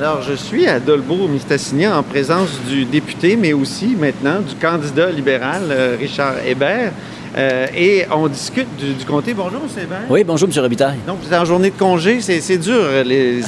Alors, je suis à Dolbeau-Mistassini en présence du député, mais aussi maintenant du candidat libéral, euh, Richard Hébert. Euh, et on discute du, comté. Bonjour, M. Hébert. Oui, bonjour, M. Robitaille. Donc, vous êtes en journée de congé. C'est dur, les,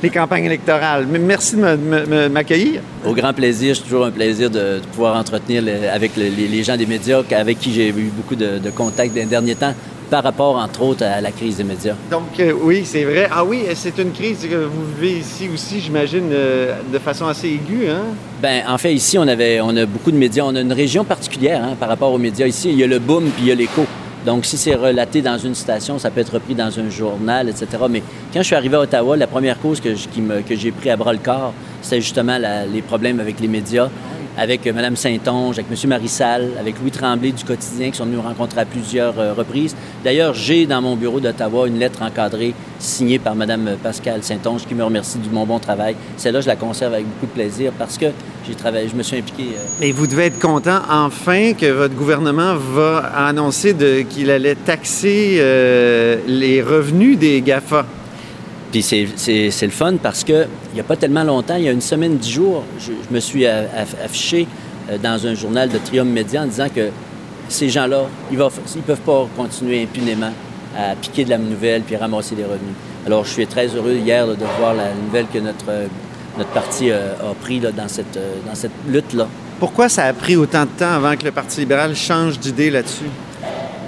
les, campagnes électorales. Merci de m'accueillir. Au grand plaisir. C'est toujours un plaisir de, pouvoir entretenir avec les, gens des médias avec qui j'ai eu beaucoup de, de contacts dans les derniers temps par rapport, entre autres, à la crise des médias. Donc, euh, oui, c'est vrai. Ah oui, c'est une crise que vous vivez ici aussi, j'imagine, euh, de façon assez aiguë, hein? Bien, en fait, ici, on, avait, on a beaucoup de médias. On a une région particulière hein, par rapport aux médias. Ici, il y a le boom puis il y a l'écho. Donc, si c'est relaté dans une station, ça peut être repris dans un journal, etc. Mais quand je suis arrivé à Ottawa, la première cause que, j'ai pris à bras le corps, c'était justement les problèmes avec les médias avec Mme Saint-Onge, avec M. Marissal, avec Louis Tremblay du quotidien qui sont venus nous rencontrer à plusieurs euh, reprises. D'ailleurs, j'ai dans mon bureau d'Ottawa une lettre encadrée signée par Mme Pascal Saint-Onge qui me remercie du mon bon travail. Celle-là, je la conserve avec beaucoup de plaisir parce que j'ai travaillé, je me suis impliqué. Euh, Mais vous devez être content enfin que votre gouvernement va annoncer qu'il allait taxer euh, les revenus des GAFA. C'est le fun parce que il n'y a pas tellement longtemps, il y a une semaine, dix jours, je, me suis affiché euh, dans un journal de Triumph Média en disant que ces gens-là, ils ne peuvent pas continuer impunément à piquer de la nouvelle puis ramasser des revenus. Alors, je suis très heureux hier de voir la nouvelle que notre, notre parti euh, a pris dans cette, euh, dans cette lutte-là. Pourquoi ça a pris autant de temps avant que le Parti libéral change d'idée là-dessus?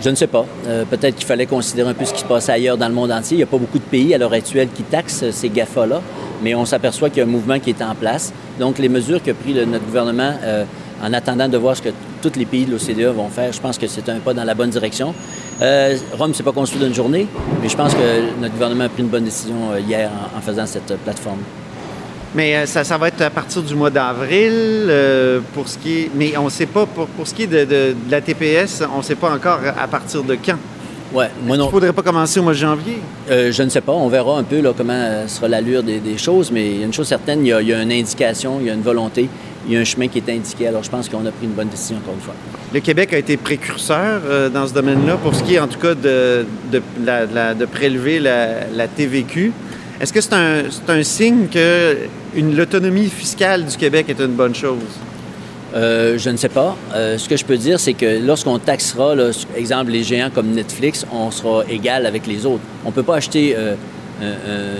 Je ne sais pas. Euh, peut-être qu'il fallait considérer un peu ce qui se passe ailleurs dans le monde entier. Il n'y a pas beaucoup de pays à l'heure actuelle qui taxent ces GAFA-là, mais on s'aperçoit qu'il y a un mouvement qui est en place. Donc, les mesures qu'a pris notre gouvernement euh, en attendant de voir ce que tous les pays de l'OCDE vont faire, je pense que c'est un pas dans la bonne direction. Euh, Rome, c'est pas construit d'une journée, mais je pense que notre gouvernement a pris une bonne décision hier en faisant cette plateforme. Mais euh, ça, ça, va être à partir du mois d'avril euh, pour ce qui est. Mais on ne sait pas, pour, pour, ce qui est de, la TPS, on ne sait pas encore à partir de quand. Ouais, moi non. Il ne faudrait pas commencer au mois de janvier? Euh, je ne sais pas. On verra un peu là, comment sera l'allure des, des, choses, mais il y a une chose certaine, il y, a, il y, a, une indication, il y a une volonté, il y a un chemin qui est indiqué. Alors je pense qu'on a pris une bonne décision encore une fois. Le Québec a été précurseur dans ce domaine-là pour ce qui est en tout cas de, de, la, de prélever la, la TVQ. Est-ce que c'est un, un, signe que l'autonomie fiscale du Québec est une bonne chose? Euh, je ne sais pas. Euh, ce que je peux dire, c'est que lorsqu'on taxera, là, exemple, les géants comme Netflix, on sera égal avec les autres. On ne peut pas acheter euh,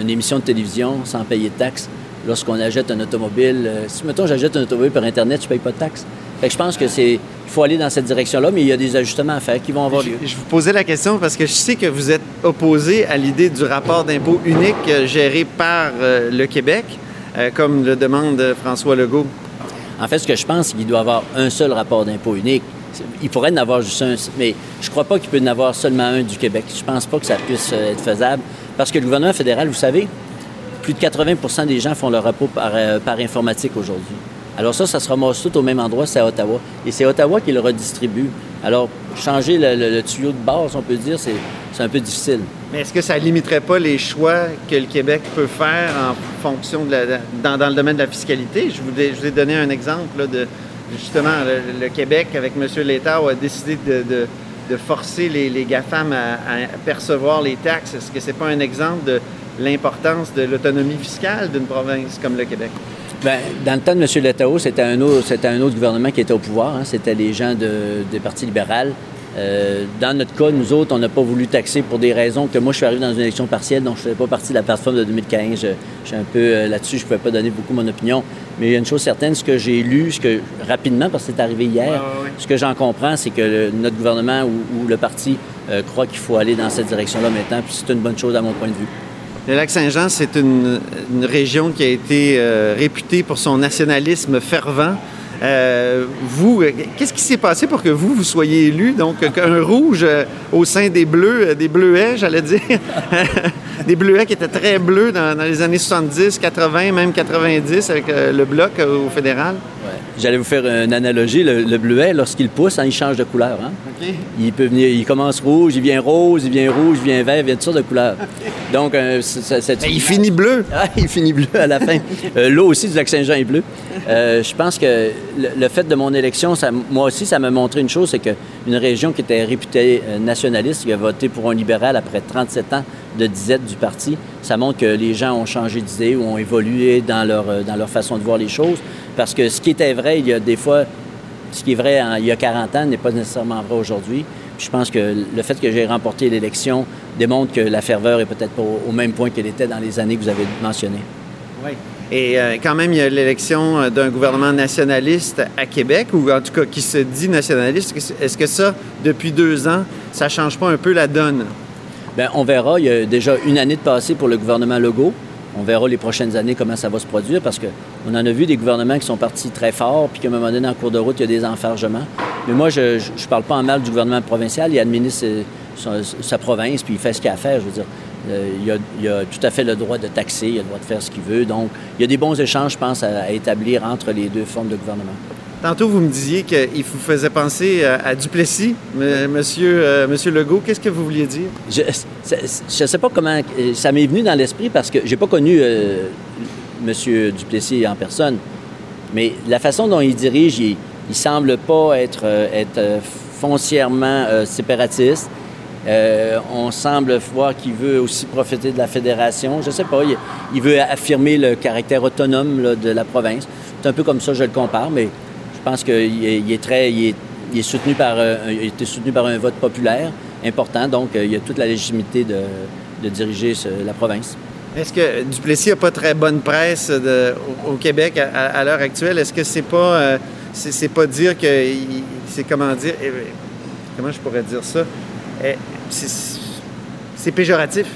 une émission de télévision sans payer de taxes. Lorsqu'on achète un automobile, si mettons j'achète un automobile par Internet, je ne paye pas de taxes. Fait je pense que c'est il faut aller dans cette direction-là, mais il y a des ajustements à faire qui vont avoir lieu. Je, vous posais la question parce que je sais que vous êtes opposé à l'idée du rapport d'impôt unique euh, géré par euh, le Québec, euh, comme le demande François Legault. En fait, ce que je pense, c'est qu'il doit y avoir un seul rapport d'impôt unique. Il pourrait en avoir juste un, mais je ne crois pas qu'il peut en avoir seulement un du Québec. Je ne pense pas que ça puisse être faisable parce que le gouvernement fédéral, vous savez, plus de 80% des gens font leur rapport par informatique aujourd'hui. Alors ça, ça se ramasse tout au même endroit, c'est à Ottawa. Et c'est Ottawa qui le redistribue. Alors, changer le, tuyau de base, on peut dire, c'est un peu difficile. Mais est-ce que ça ne limiterait pas les choix que le Québec peut faire en fonction de la, dans, le domaine de la fiscalité? Je vous, ai, donné un exemple de, justement, le, Québec, avec M. Létard, a décidé de, forcer les, GAFAM à, à, percevoir les taxes. Est-ce que ce n'est pas un exemple de l'importance de l'autonomie fiscale d'une province comme le Québec? Bien, dans le temps de M. Letao, c'était un, autre, un autre gouvernement qui était au pouvoir. Hein. C'était les gens de, des partis libéral. Euh, dans notre cas, nous autres, on n'a pas voulu taxer pour des raisons que moi, je suis arrivé dans une élection partielle, donc je ne faisais pas partie de la plateforme de 2015. Je, suis un peu euh, là-dessus, je ne pouvais pas donner beaucoup mon opinion. Mais il y a une chose certaine, ce que j'ai lu, ce que rapidement, parce que c'est arrivé hier, ce que j'en comprends, c'est que notre gouvernement ou, le parti euh, croit qu'il faut aller dans cette direction-là maintenant, puis c'est une bonne chose à mon point de vue. Le lac Saint-Jean, c'est une, région qui a été euh, réputée pour son nationalisme fervent. Euh, vous, qu'est-ce qui s'est passé pour que vous, vous soyez élu? Donc, un rouge au sein des bleus, des bleuets, j'allais dire. des bleuets qui étaient très bleus dans, les années 70, 80, même 90 avec le bloc au fédéral. J'allais vous faire une analogie. Le, bleuet, lorsqu'il pousse, hein, il change de couleur. Hein. Il peut venir, il commence rouge, il vient rose, il vient rouge, il vient vert, il vient de toutes sortes de couleurs. Donc, euh, il finit bleu. Ah, il finit bleu à la fin. Euh, l'eau aussi du lac Saint-Jean est bleu. Euh, je pense que le, fait de mon élection, ça, moi aussi, ça m'a montré une chose, c'est qu'une région qui était réputée nationaliste, qui a voté pour un libéral après 37 ans de disette du parti, ça montre que les gens ont changé d'idée ou ont évolué dans leur, dans leur façon de voir les choses. Parce que ce qui était vrai il y a des fois, ce qui est vrai il y a 40 ans n'est pas nécessairement vrai aujourd'hui. Je pense que le fait que j'ai remporté l'élection démontre que la ferveur est peut-être pas au même point qu'elle était dans les années que vous avez mentionnées. Oui. Et euh, quand même, il y a l'élection euh, d'un gouvernement nationaliste à Québec, ou en tout cas qui se dit nationaliste. Est-ce que ça, depuis deux ans, ça change pas un peu la donne? Bien, on verra. Il y a déjà une année de passé pour le gouvernement Legault. On verra les prochaines années comment ça va se produire parce qu'on en a vu des gouvernements qui sont partis très fort puis qu'à un moment donné, en cours de route, il y a des enfargements. Mais moi, je ne parle pas en mal du gouvernement provincial. Il administre sa, province puis il fait ce qu'il a à faire. Je veux dire, euh, il, a, tout à fait le droit de taxer, il a le droit de faire ce qu'il veut. Donc, il y a des bons échanges, je pense, à établir entre les deux formes de gouvernement. Tantôt, vous me disiez qu'il vous faisait penser à, Duplessis, monsieur, euh, monsieur Legault. Qu'est-ce que vous vouliez dire? Je ne sais pas comment... Euh, ça m'est venu dans l'esprit parce que j'ai pas connu euh, monsieur Duplessis en personne. Mais la façon dont il dirige, il, ne semble pas être, être foncièrement séparatiste. On semble voir qu'il veut aussi profiter de la fédération. Je ne sais pas. Il, veut affirmer le caractère autonome de la province. C'est un peu comme ça, je le compare, mais je pense qu'il est, très, il est, soutenu par, euh, il été soutenu par un vote populaire important, donc euh, il a toute la légitimité de, diriger la province. Est-ce que Duplessis n'a pas très bonne presse au, Québec à, l'heure actuelle? Est-ce que c'est pas, euh, c'est, pas dire que c'est comment dire, eh, comment je pourrais dire ça? Eh, c'est péjoratif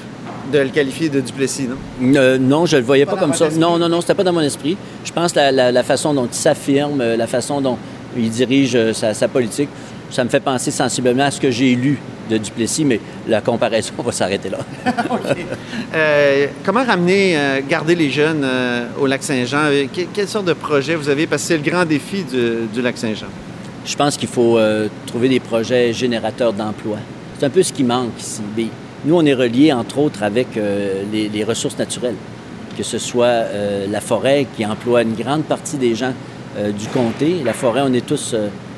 de le qualifier de Duplessis, non? Euh, non, je ne le voyais pas, comme ça. Non, non, non, c'était pas dans mon esprit. Je pense que la, façon dont il s'affirme, euh, la façon dont il dirige euh, sa, politique, ça me fait penser sensiblement à ce que j'ai lu de Duplessis, mais la comparaison va s'arrêter là. comment ramener, garder les jeunes au lac Saint-Jean? quelle sorte de projet vous avez? Parce que c'est le grand défi du, lac Saint-Jean. Je pense qu'il faut trouver des projets générateurs d'emplois. C'est un peu ce qui manque ici. Nous, on est reliés, entre autres, avec euh, les, ressources naturelles, que ce soit euh, la forêt qui emploie une grande partie des gens euh, du comté. La forêt, on est tous...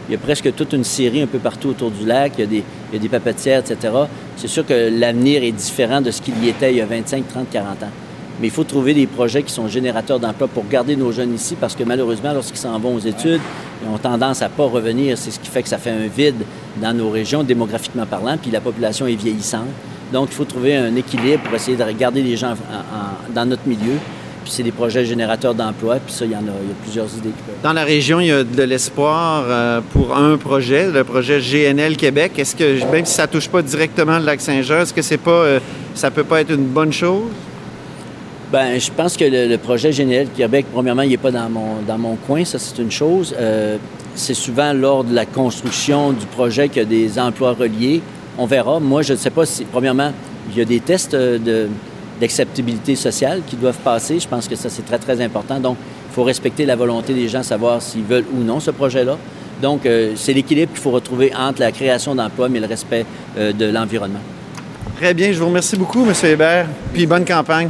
il y a presque toute une série un peu partout autour du lac. Il y a des, il y a des papetières, etc. C'est sûr que l'avenir est différent de ce qu'il y était il y a 25, 30, 40 ans. Mais il faut trouver des projets qui sont générateurs d'emplois pour garder nos jeunes ici parce que malheureusement, lorsqu'ils s'en vont aux études, ils ont tendance à ne pas revenir. C'est ce qui fait que ça fait un vide dans nos régions, démographiquement parlant, puis la population est vieillissante. Donc, il faut trouver un équilibre pour essayer de garder les gens dans notre milieu. Puis c'est des projets générateurs d'emplois, puis ça, il y en a, il y a plusieurs idées. Dans la région, il y a de l'espoir euh, pour un projet, le projet GNL Québec. Est-ce que, même si ça ne touche pas directement le lac Saint-Jean, est-ce que c'est pas, euh, ça peut pas être une bonne chose? Bien, je pense que le, projet GNL Québec, premièrement, il n'est pas dans mon, dans mon coin, ça c'est une chose. Euh, c'est souvent lors de la construction du projet qu'il y a des emplois reliés. On verra. Moi, je ne sais pas si, premièrement, il y a des tests euh, d'acceptabilité sociale qui doivent passer. Je pense que ça, c'est très, très important. Donc, il faut respecter la volonté des gens, savoir s'ils veulent ou non ce projet-là. Donc, euh, c'est l'équilibre qu'il faut retrouver entre la création d'emplois mais le respect euh, de l'environnement. Très bien. Je vous remercie beaucoup, M. Hébert. Puis bonne campagne.